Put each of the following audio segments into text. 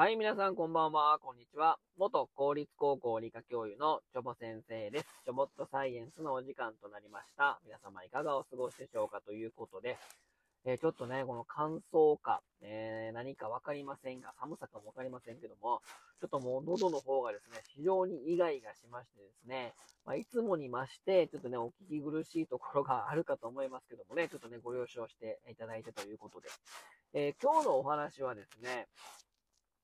はい、皆さんこんばんは、こんにちは。元公立高校理科教諭のチョボ先生です。チョボットサイエンスのお時間となりました。皆様いかがお過ごしでしょうかということで、えーちょっとね、この乾燥か、えー何かわかりませんが、寒さかもわかりませんけども、ちょっともう喉の方がですね、非常にイガイガしましてですね、まあ、いつもに増して、ちょっとね、お聞き苦しいところがあるかと思いますけどもね、ちょっとね、ご了承していただいてということで、えー今日のお話はですね、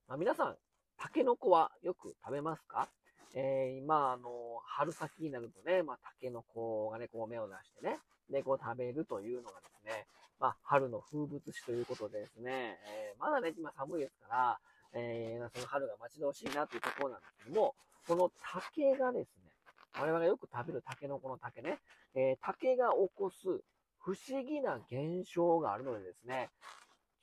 まあ、皆さん、タケノコはよく食べますか？えー今、あの、春先になるとね、まあ、タケノコがね、こう芽を出してね、で、こう食べるというのがですね、まあ、春の風物詩ということでですね、えーまだね、今寒いですから、えーその春が待ち遠しいなというところなんですけども、この竹がですね、我々がよく食べるタケノコの竹ね、えー竹が起こす不思議な現象があるのでですね、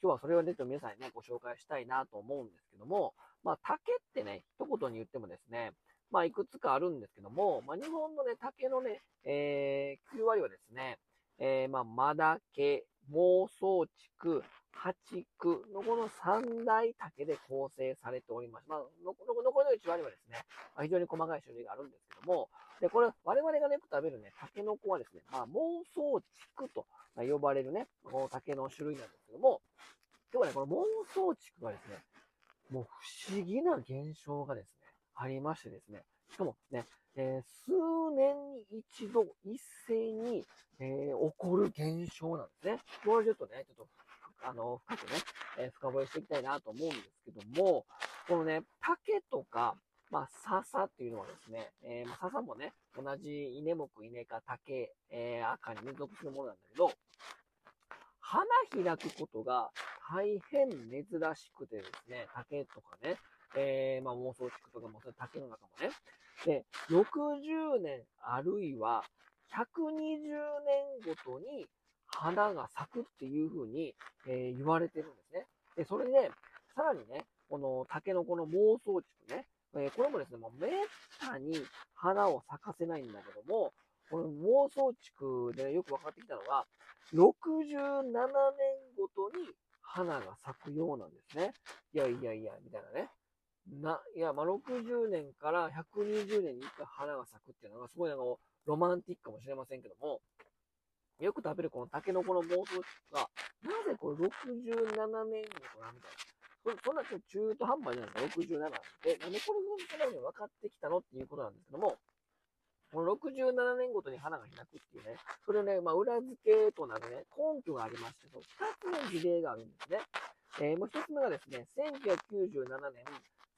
今日はそれをね、ちょっと皆さんにね、ご紹介したいなと思うんですけども、まあ、竹ってね、一言に言ってもですね、まあ、いくつかあるんですけども、まあ、日本のね、竹のね、えー、9割はですね、えー、まあ、マダケ、妄想竹、八竹のこの三大竹で構成されております。まあ、残りの1割はですね、まあ、非常に細かい種類があるんですけども、で、これ、我々がね、よく食べるね、タケノコはですね、まあ、妄想竹と呼ばれるね、この竹の種類なんですけども、今日はね、この妄想竹がですね、もう不思議な現象がですね、ありましてですね、しかもね、えー数年に一度一斉に、えー起こる現象なんですね。これちょっとね、ちょっと、あの、深くね、えー深掘りしていきたいなと思うんですけども、このね、竹とか、まあ、笹っていうのはですね、えーまあ、笹もね、同じ稲目、稲科、竹、えー赤に連続するものなんだけど、花開くことが大変珍しくてですね、竹とかね、えー、まあ妄想竹とかも、それ竹の中もね。で、60年あるいは120年ごとに花が咲くっていう風に、えー言われてるんですね。で、それで、ね、さらにね、この竹のこの妄想竹ね、えーこれもですね、もうめったに花を咲かせないんだけども、この妄想竹でよく分かってきたのが、67年ごとに花が咲くようなんですね。いやいやいや、みたいなね。な、いや、まあ、60年から120年に1回花が咲くっていうのがすごいなんかロマンティックかもしれませんけども、よく食べるこのタケノコの妄想竹が、なぜこれ67年ごとなみたいな。そんな中途半端じゃないですか、67なんで。なんでこれそんなに分かってきたのっていうことなんですけども、この67年ごとに花が開くっていうね、それね、まあ、裏付けとなるね、根拠がありまして、その2つの事例があるんですね。えーもう1つ目がですね、1997年、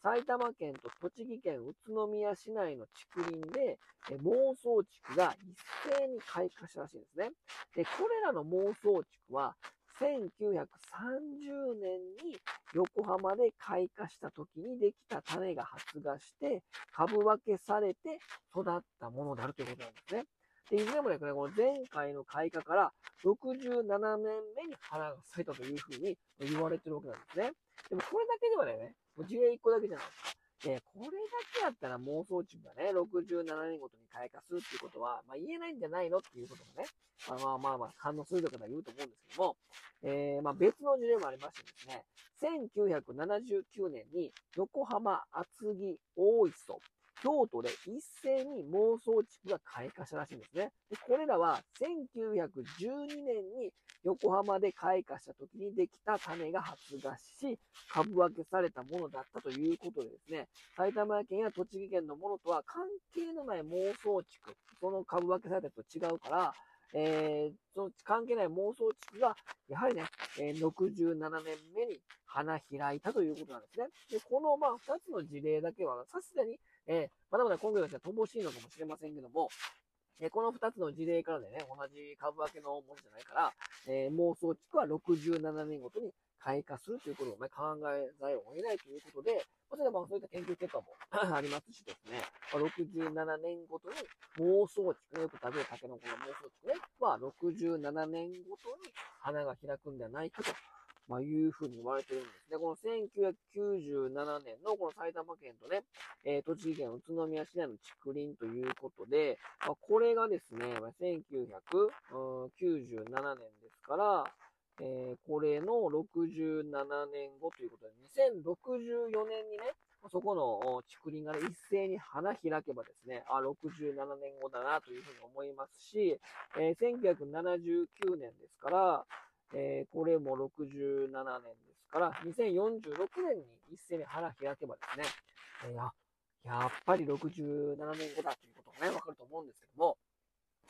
埼玉県と栃木県宇都宮市内の竹林で、えー妄想竹が一斉に開花したらしいんですね。で、これらの妄想竹は、1930年に横浜で開花した時にできた種が発芽して、株分けされて育ったものであるということなんですね。で、いずれもね、これこの前回の開花から67年目に花が咲いたというふうに言われてるわけなんですね。でもこれだけではね、もう事例1個だけじゃないですか。で、これだけやったら妄想中がね、67年ごとに開花するっていうことは、まあ言えないんじゃないのっていうことがね、まあまあまあまあ反応するとかは言うと思うんですけども、えー、まあ別の事例もありましてですね、1979年に横浜厚木大磯京都で一斉に妄想地区が開花したらしいんですね。でこれらは1912年に横浜で開花した時にできた種が発芽し、株分けされたものだったということでですね、埼玉県や栃木県のものとは関係のない妄想地区、その株分けされたと違うから、えー、その関係ない妄想地区が、やはりね、えー67年目に花開いたということなんですね。で、この、まあ、二つの事例だけは、さすがに、えーまだまだ根拠とは乏しいのかもしれませんけども、えーこの2つの事例からでね、同じ株分けのものじゃないから、えー妄想地区は67年ごとに開花するということを、ね、考えざるを得ないということで、まあ、それでまあそういった研究結果も ありますしですね、まあ、67年ごとに妄想地区、よく食べるタケノコの妄想地区ね、は67年ごとに花が開くんではないかと。まあ、いうふうに言われてるんですね。この1997年のこの埼玉県とね、えー栃木県宇都宮市内の竹林ということで、まあ、これがですね、ま1997年ですから、えー、これの67年後ということで、2064年にね、そこの竹林がね、一斉に花開けばですね、あ、67年後だなというふうに思いますし、えー、1979年ですから、えー、これも67年ですから、2046年に一斉に花開けばですね、えー、ややっぱり67年後だということがね、わかると思うんですけども、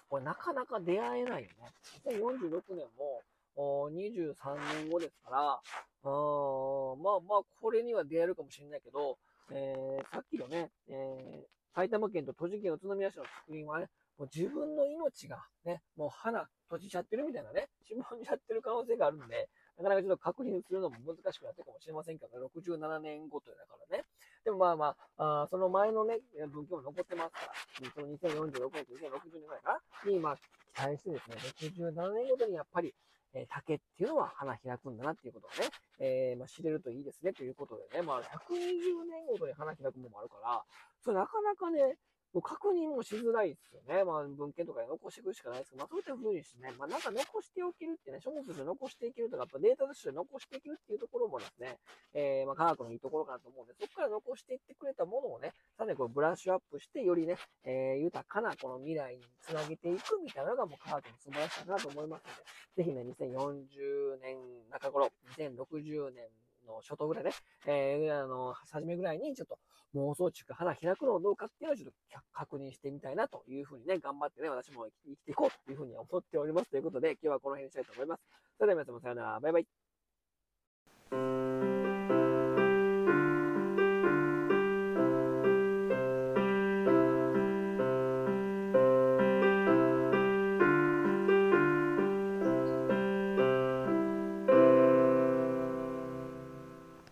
これなかなか出会えないよね。2046年も、23年後ですから、あまあまあ、これには出会えるかもしれないけど、えー、さっきのね、えー、埼玉県と栃木県宇都宮市の竹林はね、もう自分の命がね、もう花閉じちゃってるみたいなね、しぼんじゃってる可能性があるんで、なかなかちょっと確認するのも難しくなってるかもしれませんけど、ね、67年後というだからね。でもまあまあ、あその前のね、文献も残ってますから、その2046年と2060年ぐらいかなに、まあ、対してですね、67年ごとにやっぱり、えー、竹っていうのは花開くんだなっていうことをね、えー、まあ、知れるといいですねということでね、まあ、120年ごとに花開くものもあるから、それなかなかね、もう確認もしづらいですよね。まあ、文献とかで残していくしかないですけど、まあ、そういった風にしてね、まあ、なんか残しておけるってね、書物として残していけるとか、やっぱデータとして残していけるっていうところもですね、えー、まあ、科学のいいところかなと思うんで、そこから残していってくれたものをね、さらにこうブラッシュアップして、よりね、えー、豊かなこの未来につなげていくみたいなのがもう科学の素晴らしさかなと思いますので、ぜひね、2040年中頃、2060年の初頭ぐらいね、えー、あの、初めぐらいにちょっと妄想中花開くのをどうかっていうのをちょっと確認してみたいなというふうにね、頑張ってね、私も生きていこうというふうに思っております。ということで、今日はこの辺にしたいと思います。それでは皆様さようなら。バイバイ。